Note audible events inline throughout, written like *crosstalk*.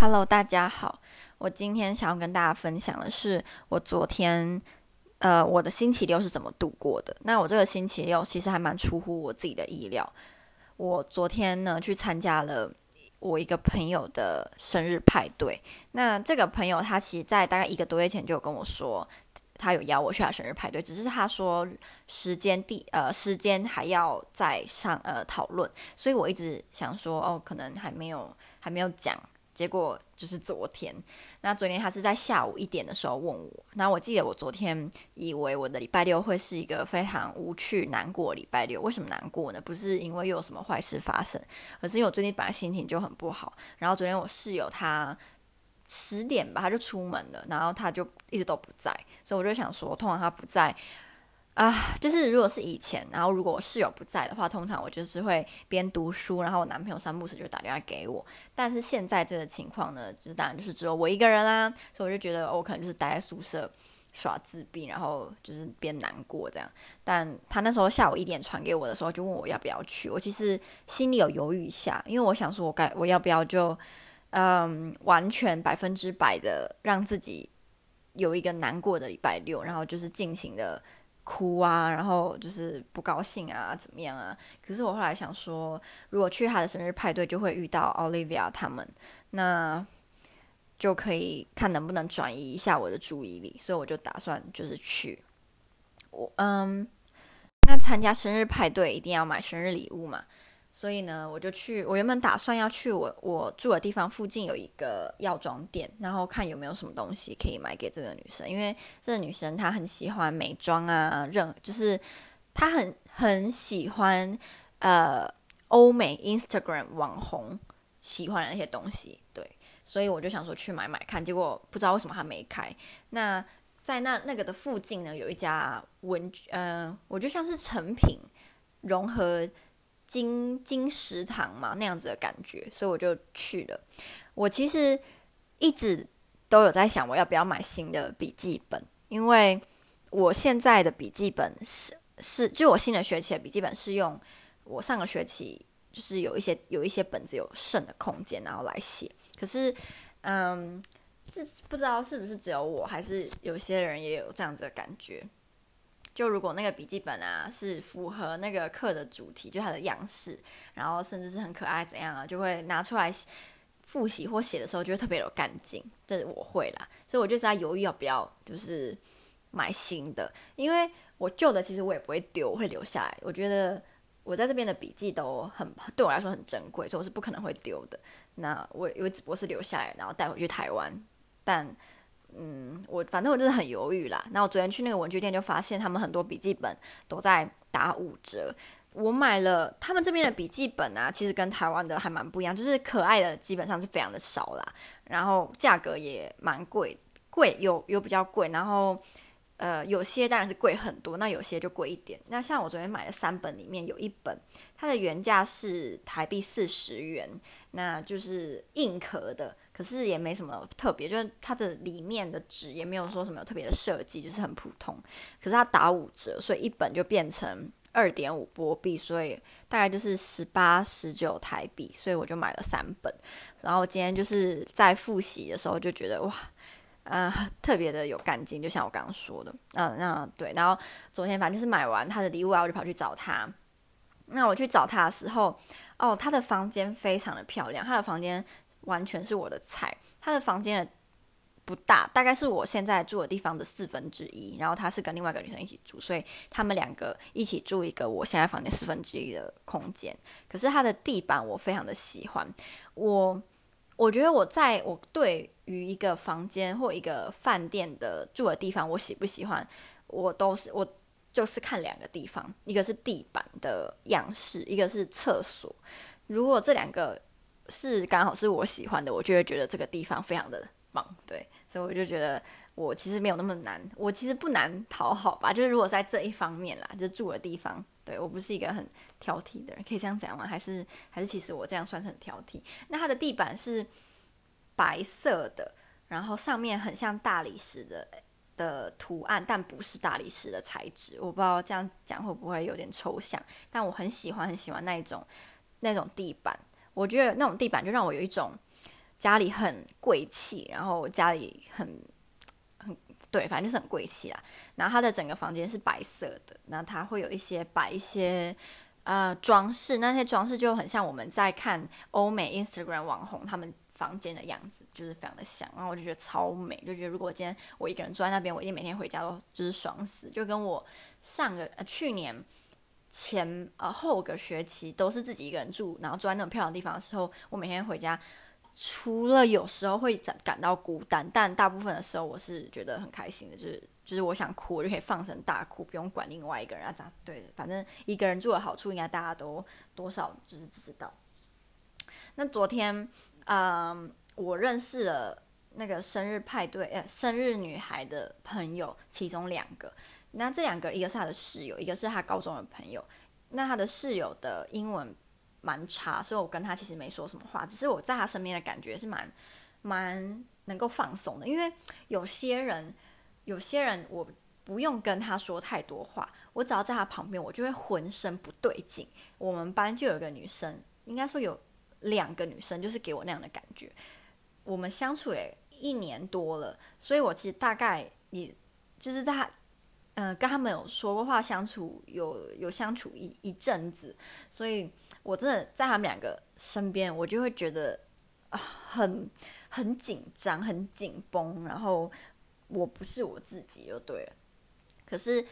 Hello，大家好。我今天想要跟大家分享的是，我昨天，呃，我的星期六是怎么度过的。那我这个星期六其实还蛮出乎我自己的意料。我昨天呢，去参加了我一个朋友的生日派对。那这个朋友他其实在大概一个多月前就有跟我说，他有邀我去他生日派对，只是他说时间地呃时间还要再上呃讨论，所以我一直想说哦，可能还没有还没有讲。结果就是昨天，那昨天他是在下午一点的时候问我，那我记得我昨天以为我的礼拜六会是一个非常无趣、难过礼拜六。为什么难过呢？不是因为又有什么坏事发生，而是因为我最近本来心情就很不好。然后昨天我室友他十点吧，他就出门了，然后他就一直都不在，所以我就想说，通常他不在。啊，就是如果是以前，然后如果我室友不在的话，通常我就是会边读书，然后我男朋友三不时就打电话给我。但是现在这个情况呢，就是当然就是只有我一个人啦，所以我就觉得我可能就是待在宿舍耍自闭，然后就是边难过这样。但他那时候下午一点传给我的时候，就问我要不要去。我其实心里有犹豫一下，因为我想说我该我要不要就嗯完全百分之百的让自己有一个难过的礼拜六，然后就是尽情的。哭啊，然后就是不高兴啊，怎么样啊？可是我后来想说，如果去他的生日派对，就会遇到 Olivia 他们，那就可以看能不能转移一下我的注意力，所以我就打算就是去。我嗯，那参加生日派对一定要买生日礼物嘛？所以呢，我就去。我原本打算要去我我住的地方附近有一个药妆店，然后看有没有什么东西可以买给这个女生，因为这个女生她很喜欢美妆啊，任就是她很很喜欢呃欧美 Instagram 网红喜欢的那些东西，对，所以我就想说去买买看，结果不知道为什么她没开。那在那那个的附近呢，有一家文呃，我就像是成品融合。金金石堂嘛，那样子的感觉，所以我就去了。我其实一直都有在想，我要不要买新的笔记本，因为我现在的笔记本是是，就我新的学期的笔记本是用我上个学期就是有一些有一些本子有剩的空间，然后来写。可是，嗯，是不知道是不是只有我，还是有些人也有这样子的感觉。就如果那个笔记本啊是符合那个课的主题，就它的样式，然后甚至是很可爱怎样啊，就会拿出来复习或写的时候就会特别有干劲，这我会啦，所以我就在犹豫要不要就是买新的，因为我旧的其实我也不会丢，会留下来。我觉得我在这边的笔记都很对我来说很珍贵，所以我是不可能会丢的。那我因为只不过是留下来，然后带回去台湾，但。嗯，我反正我就是很犹豫啦。那我昨天去那个文具店，就发现他们很多笔记本都在打五折。我买了他们这边的笔记本啊，其实跟台湾的还蛮不一样，就是可爱的基本上是非常的少啦，然后价格也蛮贵，贵有有比较贵，然后呃有些当然是贵很多，那有些就贵一点。那像我昨天买的三本里面有一本，它的原价是台币四十元，那就是硬壳的。可是也没什么特别，就是它的里面的纸也没有说什么特别的设计，就是很普通。可是它打五折，所以一本就变成二点五波币，所以大概就是十八、十九台币，所以我就买了三本。然后今天就是在复习的时候就觉得哇，呃，特别的有干劲，就像我刚刚说的，嗯、那对。然后昨天反正就是买完他的礼物啊，我就跑去找他。那我去找他的时候，哦，他的房间非常的漂亮，他的房间。完全是我的菜。他的房间不大，大概是我现在住的地方的四分之一。然后他是跟另外一个女生一起住，所以他们两个一起住一个我现在房间四分之一的空间。可是他的地板我非常的喜欢。我我觉得我在我对于一个房间或一个饭店的住的地方，我喜不喜欢，我都是我就是看两个地方，一个是地板的样式，一个是厕所。如果这两个是刚好是我喜欢的，我就会觉得这个地方非常的棒，对，所以我就觉得我其实没有那么难，我其实不难讨好吧，就是如果在这一方面啦，就住的地方，对，我不是一个很挑剔的人，可以这样讲吗？还是还是其实我这样算是很挑剔？那它的地板是白色的，然后上面很像大理石的的图案，但不是大理石的材质，我不知道这样讲会不会有点抽象，但我很喜欢很喜欢那一种那种地板。我觉得那种地板就让我有一种家里很贵气，然后家里很很对，反正就是很贵气啊。然后它的整个房间是白色的，那它会有一些摆一些呃装饰，那些装饰就很像我们在看欧美 Instagram 网红他们房间的样子，就是非常的像。然后我就觉得超美，就觉得如果今天我一个人住在那边，我一定每天回家都就是爽死，就跟我上个呃去年。前呃后个学期都是自己一个人住，然后住在那种漂亮的地方的时候，我每天回家，除了有时候会感感到孤单，但大部分的时候我是觉得很开心的，就是就是我想哭我就可以放声大哭，不用管另外一个人啊咋对，反正一个人住的好处应该大家都多少就是知道。那昨天，嗯、我认识了那个生日派对呃生日女孩的朋友，其中两个。那这两个，一个是他的室友，一个是他高中的朋友。那他的室友的英文蛮差，所以我跟他其实没说什么话。只是我在他身边的感觉是蛮蛮能够放松的，因为有些人，有些人我不用跟他说太多话，我只要在他旁边，我就会浑身不对劲。我们班就有个女生，应该说有两个女生，就是给我那样的感觉。我们相处也一年多了，所以我其实大概也就是在他。嗯、跟他们有说过话，相处有有相处一一阵子，所以我真的在他们两个身边，我就会觉得，很很紧张，很紧绷，然后我不是我自己就对了。可是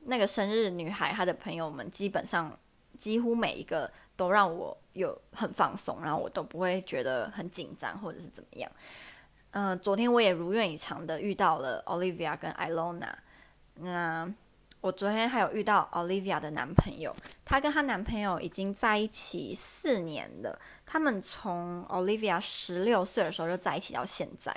那个生日女孩，她的朋友们基本上几乎每一个都让我有很放松，然后我都不会觉得很紧张或者是怎么样。嗯、昨天我也如愿以偿的遇到了 Olivia 跟 Ilona。那我昨天还有遇到 Olivia 的男朋友，她跟她男朋友已经在一起四年了。他们从 Olivia 十六岁的时候就在一起到现在。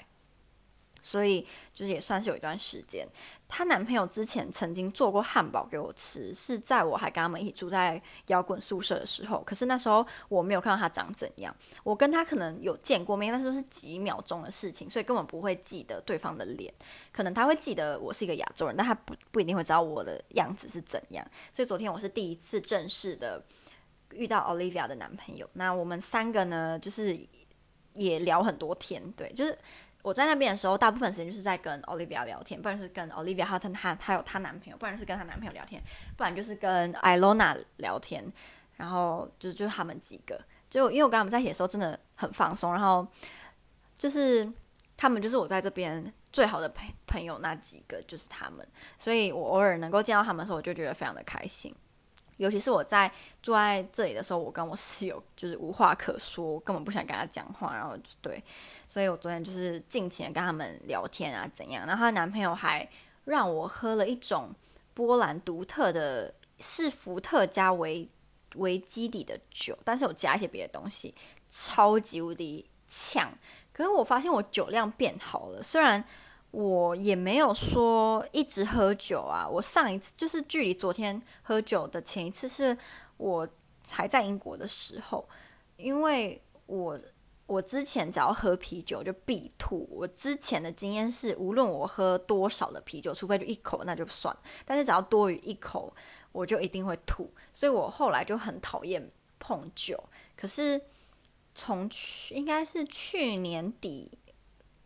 所以就是也算是有一段时间，她男朋友之前曾经做过汉堡给我吃，是在我还跟他们一起住在摇滚宿舍的时候。可是那时候我没有看到他长怎样，我跟他可能有见过面，但是都是几秒钟的事情，所以根本不会记得对方的脸。可能他会记得我是一个亚洲人，但他不不一定会知道我的样子是怎样。所以昨天我是第一次正式的遇到 Olivia 的男朋友。那我们三个呢，就是也聊很多天，对，就是。我在那边的时候，大部分时间就是在跟 Olivia 聊天，不然是跟 Olivia 和她她有她男朋友，不然是跟她男朋友聊天，不然就是跟 Ilona 聊天，然后就就他们几个，就因为我跟他们在一起的时候真的很放松，然后就是他们就是我在这边最好的朋朋友那几个就是他们，所以我偶尔能够见到他们的时候，我就觉得非常的开心。尤其是我在住在这里的时候，我跟我室友就是无话可说，根本不想跟他讲话。然后对，所以我昨天就是尽情的跟他们聊天啊，怎样？然后她男朋友还让我喝了一种波兰独特的，是伏特加为为基底的酒，但是有加一些别的东西，超级无敌呛。可是我发现我酒量变好了，虽然。我也没有说一直喝酒啊，我上一次就是距离昨天喝酒的前一次是我还在英国的时候，因为我我之前只要喝啤酒就必吐，我之前的经验是无论我喝多少的啤酒，除非就一口那就算，但是只要多于一口我就一定会吐，所以我后来就很讨厌碰酒。可是从去应该是去年底。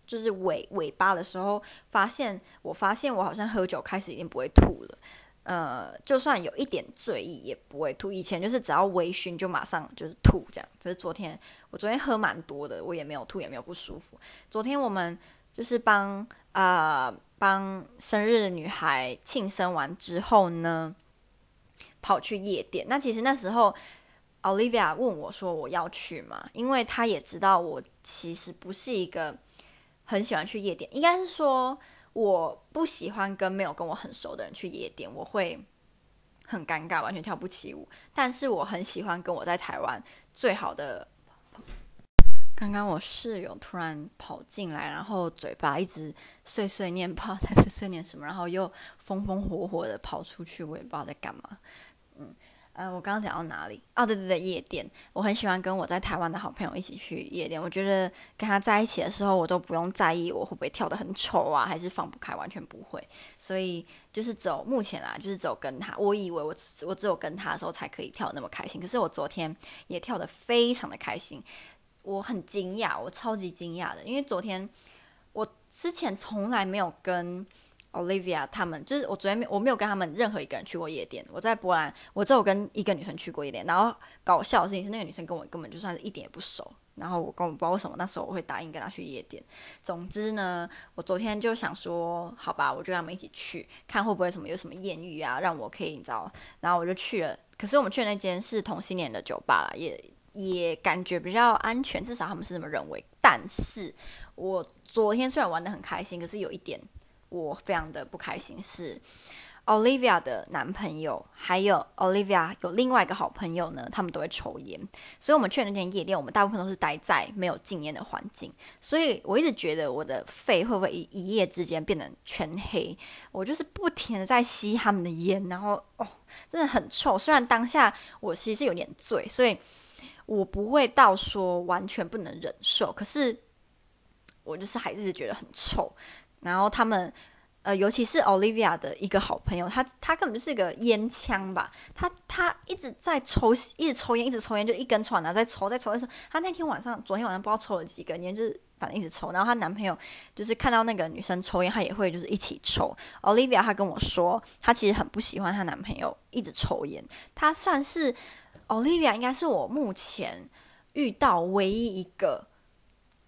就是尾尾巴的时候，发现我发现我好像喝酒开始已经不会吐了，呃，就算有一点醉意也不会吐。以前就是只要微醺就马上就是吐这样。只是昨天我昨天喝蛮多的，我也没有吐，也没有不舒服。昨天我们就是帮啊、帮生日的女孩庆生完之后呢，跑去夜店。那其实那时候 Olivia 问我说我要去吗？因为她也知道我其实不是一个。很喜欢去夜店，应该是说我不喜欢跟没有跟我很熟的人去夜店，我会很尴尬，完全跳不起舞。但是我很喜欢跟我在台湾最好的。刚刚我室友突然跑进来，然后嘴巴一直碎碎念，不知道在碎碎念什么，然后又风风火火的跑出去，我也不知道在干嘛。嗯。呃，我刚刚讲到哪里？哦，对对对，夜店。我很喜欢跟我在台湾的好朋友一起去夜店。我觉得跟他在一起的时候，我都不用在意我会不会跳得很丑啊，还是放不开，完全不会。所以就是只有目前啊，就是只有跟他。我以为我我只有跟他的时候才可以跳那么开心，可是我昨天也跳得非常的开心。我很惊讶，我超级惊讶的，因为昨天我之前从来没有跟 Olivia 他们，就是我昨天没我没有跟他们任何一个人去过夜店。我在波兰，我只有跟一个女生去过夜店。然后搞笑的事情是，那个女生跟我根本就算是一点也不熟。然后我根本不知道为什么那时候我会答应跟她去夜店。总之呢，我昨天就想说，好吧，我就跟他们一起去，看会不会什么有什么艳遇啊，让我可以你知道。然后我就去了，可是我们去的那间是同性恋的酒吧啦，也。也感觉比较安全，至少他们是这么认为。但是我昨天虽然玩得很开心，可是有一点我非常的不开心是，Olivia 的男朋友还有 Olivia 有另外一个好朋友呢，他们都会抽烟，所以我们去那间夜店，我们大部分都是待在没有禁烟的环境，所以我一直觉得我的肺会不会一一夜之间变得全黑？我就是不停的在吸他们的烟，然后哦，真的很臭。虽然当下我其实是有点醉，所以。我不会到说完全不能忍受，可是我就是还是觉得很臭。然后他们，呃，尤其是 Olivia 的一个好朋友，他他根本就是个烟枪吧，他他一直在抽，一直抽烟，一直抽烟，就一根抽，然后再抽，在抽，再抽。他那天晚上，昨天晚上不知道抽了几根烟，就是反正一直抽。然后她男朋友就是看到那个女生抽烟，他也会就是一起抽。Olivia 她跟我说，她其实很不喜欢她男朋友一直抽烟，她算是。Olivia 应该是我目前遇到唯一一个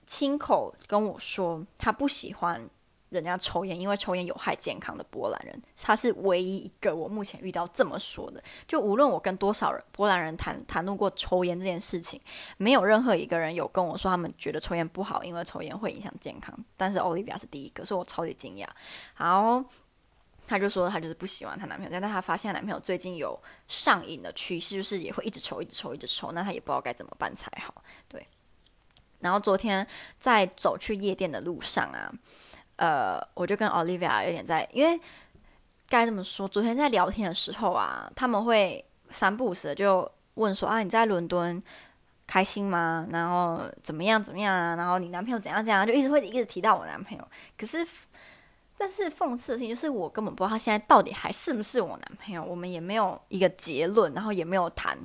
亲口跟我说他不喜欢人家抽烟，因为抽烟有害健康的波兰人。他是唯一一个我目前遇到这么说的。就无论我跟多少人波兰人谈谈论过抽烟这件事情，没有任何一个人有跟我说他们觉得抽烟不好，因为抽烟会影响健康。但是 Olivia 是第一个，所以我超级惊讶。好。她就说她就是不喜欢她男朋友，但她发现她男朋友最近有上瘾的趋势，就是也会一直抽、一直抽、一直抽，那她也不知道该怎么办才好。对。然后昨天在走去夜店的路上啊，呃，我就跟 Olivia 有点在，因为该这么说，昨天在聊天的时候啊，他们会三不五时就问说啊，你在伦敦开心吗？然后怎么样怎么样啊？然后你男朋友怎样怎样？就一直会一直提到我男朋友，可是。但是讽刺的事情就是，我根本不知道他现在到底还是不是我男朋友，我们也没有一个结论，然后也没有谈，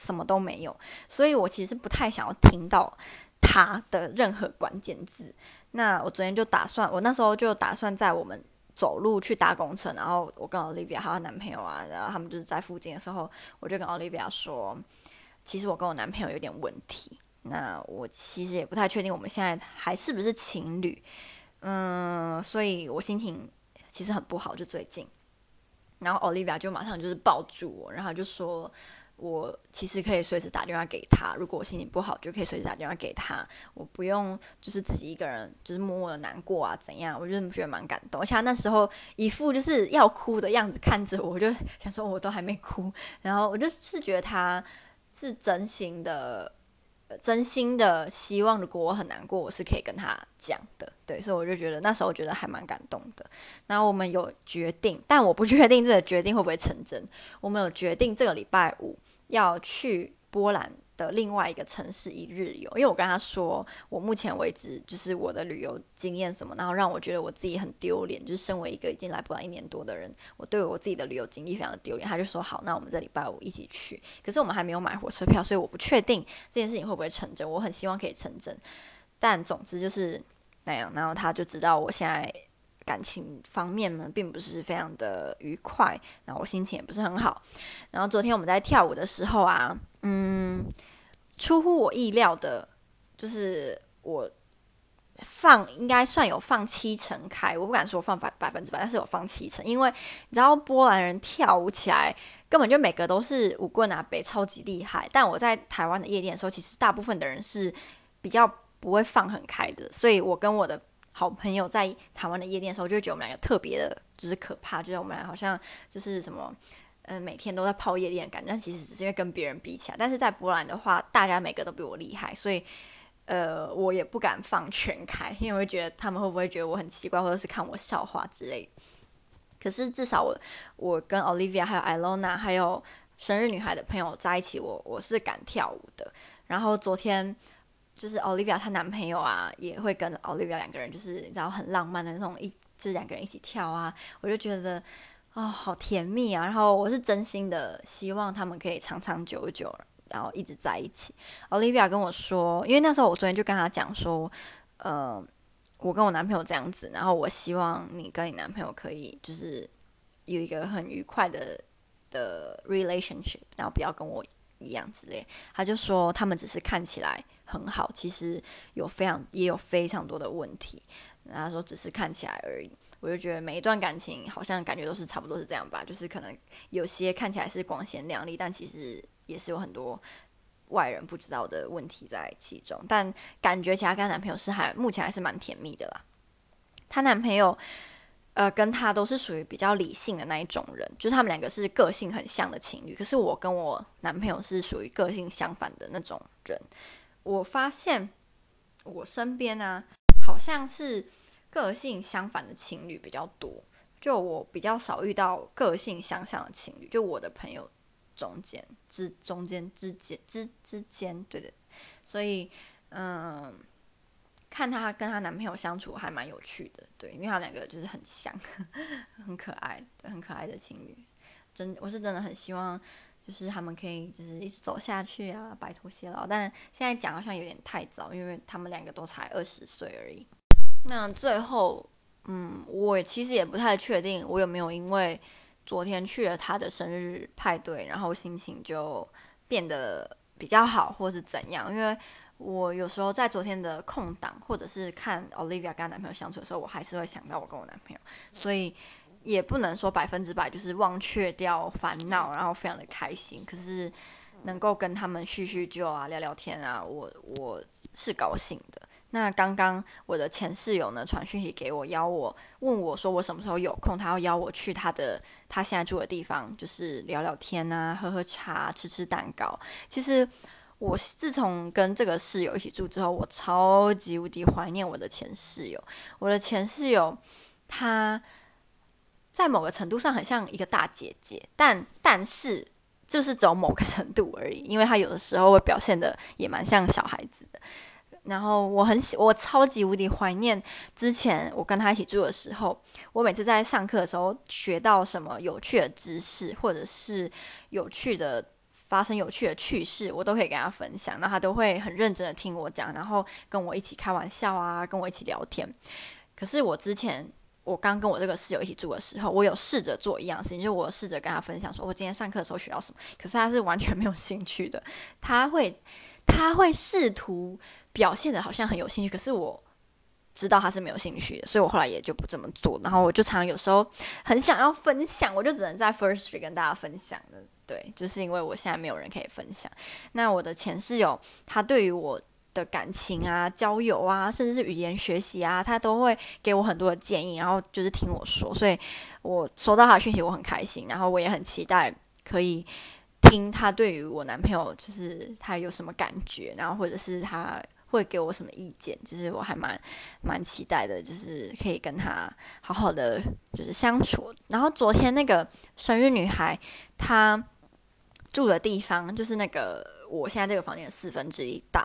什么都没有，所以我其实不太想要听到他的任何关键字。那我昨天就打算，我那时候就打算在我们走路去搭公车，然后我跟 Olivia 还有男朋友啊，然后他们就是在附近的时候，我就跟 Olivia 说，其实我跟我男朋友有点问题，那我其实也不太确定我们现在还是不是情侣。嗯，所以我心情其实很不好，就最近。然后 Olivia 就马上就是抱住我，然后就说我其实可以随时打电话给他，如果我心情不好，就可以随时打电话给他，我不用就是自己一个人就是默默的难过啊怎样？我就觉得蛮感动，而且他那时候一副就是要哭的样子看着我，我就想说我都还没哭，然后我就是觉得他是真心的。真心的希望，如果我很难过，我是可以跟他讲的，对，所以我就觉得那时候我觉得还蛮感动的。然后我们有决定，但我不确定这个决定会不会成真。我们有决定这个礼拜五要去波兰的另外一个城市一日游，因为我跟他说，我目前为止就是我的旅游经验什么，然后让我觉得我自己很丢脸，就是身为一个已经来不了一年多的人，我对我自己的旅游经历非常的丢脸。他就说好，那我们这礼拜五一起去。可是我们还没有买火车票，所以我不确定这件事情会不会成真。我很希望可以成真，但总之就是那样。然后他就知道我现在感情方面呢，并不是非常的愉快，然后我心情也不是很好。然后昨天我们在跳舞的时候啊。嗯，出乎我意料的，就是我放应该算有放七成开，我不敢说放百百分之百，但是有放七成，因为你知道波兰人跳舞起来根本就每个都是舞棍啊，北超级厉害。但我在台湾的夜店的时候，其实大部分的人是比较不会放很开的，所以我跟我的好朋友在台湾的夜店的时候，就会觉得我们两个特别的，就是可怕，就是我们俩好像就是什么。嗯，每天都在泡夜店感觉，但其实只是因为跟别人比起来。但是在波兰的话，大家每个都比我厉害，所以呃，我也不敢放全开，*laughs* 因为我觉得他们会不会觉得我很奇怪，或者是看我笑话之类。可是至少我我跟 Olivia 还有 Ilona 还有生日女孩的朋友在一起，我我是敢跳舞的。然后昨天就是 Olivia 她男朋友啊，也会跟 Olivia 两个人，就是你知道很浪漫的那种一，就是两个人一起跳啊，我就觉得。哦，好甜蜜啊！然后我是真心的希望他们可以长长久久，然后一直在一起。Olivia 跟我说，因为那时候我昨天就跟他讲说，呃，我跟我男朋友这样子，然后我希望你跟你男朋友可以就是有一个很愉快的的 relationship，然后不要跟我一样之类。他就说他们只是看起来很好，其实有非常也有非常多的问题。然后说只是看起来而已。我就觉得每一段感情好像感觉都是差不多是这样吧，就是可能有些看起来是光鲜亮丽，但其实也是有很多外人不知道的问题在其中。但感觉起来跟她男朋友是还目前还是蛮甜蜜的啦。她男朋友呃跟她都是属于比较理性的那一种人，就是他们两个是个性很像的情侣。可是我跟我男朋友是属于个性相反的那种人。我发现我身边呢、啊，好像是。个性相反的情侣比较多，就我比较少遇到个性相像的情侣。就我的朋友中间之中间之间之之间，对对。所以，嗯，看她跟她男朋友相处还蛮有趣的，对，因为他两个就是很像，*laughs* 很可爱，很可爱的情侣。真，我是真的很希望，就是他们可以就是一直走下去啊，白头偕老。但现在讲好像有点太早，因为他们两个都才二十岁而已。那最后，嗯，我其实也不太确定，我有没有因为昨天去了他的生日派对，然后心情就变得比较好，或是怎样？因为我有时候在昨天的空档，或者是看 Olivia 跟男朋友相处的时候，我还是会想到我跟我男朋友，所以也不能说百分之百就是忘却掉烦恼，然后非常的开心。可是能够跟他们叙叙旧啊，聊聊天啊，我我是高兴的。那刚刚我的前室友呢，传讯息给我，邀我问我说我什么时候有空，他要邀我去他的他现在住的地方，就是聊聊天啊，喝喝茶，吃吃蛋糕。其实我自从跟这个室友一起住之后，我超级无敌怀念我的前室友。我的前室友，他在某个程度上很像一个大姐姐，但但是就是走某个程度而已，因为她有的时候会表现得也蛮像小孩子的。然后我很喜，我超级无敌怀念之前我跟他一起住的时候，我每次在上课的时候学到什么有趣的知识，或者是有趣的发生有趣的趣事，我都可以跟他分享，那他都会很认真的听我讲，然后跟我一起开玩笑啊，跟我一起聊天。可是我之前我刚跟我这个室友一起住的时候，我有试着做一样事情，就我试着跟他分享说我今天上课的时候学到什么，可是他是完全没有兴趣的，他会他会试图。表现的好像很有兴趣，可是我知道他是没有兴趣的，所以我后来也就不这么做。然后我就常常有时候很想要分享，我就只能在 Firstory 跟大家分享的。对，就是因为我现在没有人可以分享。那我的前室友，他对于我的感情啊、交友啊，甚至是语言学习啊，他都会给我很多的建议，然后就是听我说。所以我收到他的讯息，我很开心，然后我也很期待可以听他对于我男朋友，就是他有什么感觉，然后或者是他。会给我什么意见？就是我还蛮蛮期待的，就是可以跟他好好的就是相处。然后昨天那个生日女孩，她住的地方就是那个我现在这个房间的四分之一大。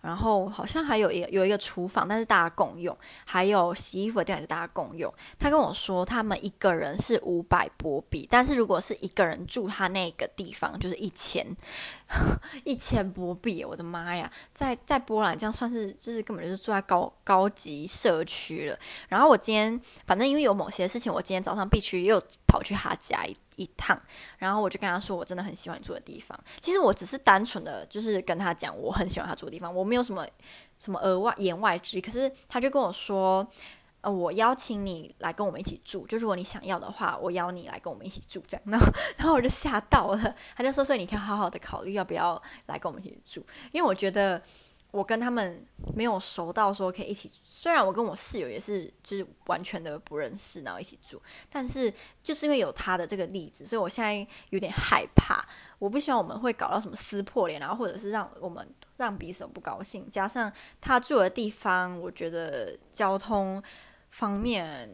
然后好像还有一有一个厨房，但是大家共用，还有洗衣服的地方也是大家共用。他跟我说，他们一个人是五百波比，但是如果是一个人住他那个地方，就是一千 *laughs* 一千波比。我的妈呀，在在波兰这样算是就是根本就是住在高高级社区了。然后我今天反正因为有某些事情，我今天早上必须又跑去他家一一趟，然后我就跟他说，我真的很喜欢你住的地方。其实我只是单纯的就是跟他讲，我很喜欢他住的地方，我没有什么什么额外言外之意。可是他就跟我说，呃，我邀请你来跟我们一起住，就如果你想要的话，我邀你来跟我们一起住这样。*laughs* 然后，然后我就吓到了，他就说，所以你可以好好的考虑要不要来跟我们一起住，因为我觉得。我跟他们没有熟到说可以一起，虽然我跟我室友也是就是完全的不认识，然后一起住，但是就是因为有他的这个例子，所以我现在有点害怕。我不希望我们会搞到什么撕破脸，然后或者是让我们让彼此不高兴。加上他住的地方，我觉得交通方面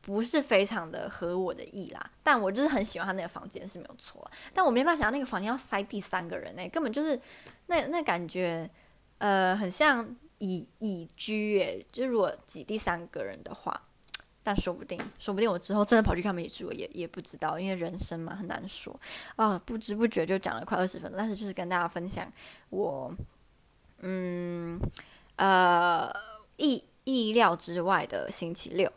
不是非常的合我的意啦。但我就是很喜欢他那个房间是没有错，但我没办法想到那个房间要塞第三个人呢，根本就是那那感觉。呃，很像乙乙居诶，就如果挤第三个人的话，但说不定，说不定我之后真的跑去他们一起住，也也不知道，因为人生嘛，很难说啊。不知不觉就讲了快二十分钟，但是就是跟大家分享我，嗯，呃，一意料之外的星期六。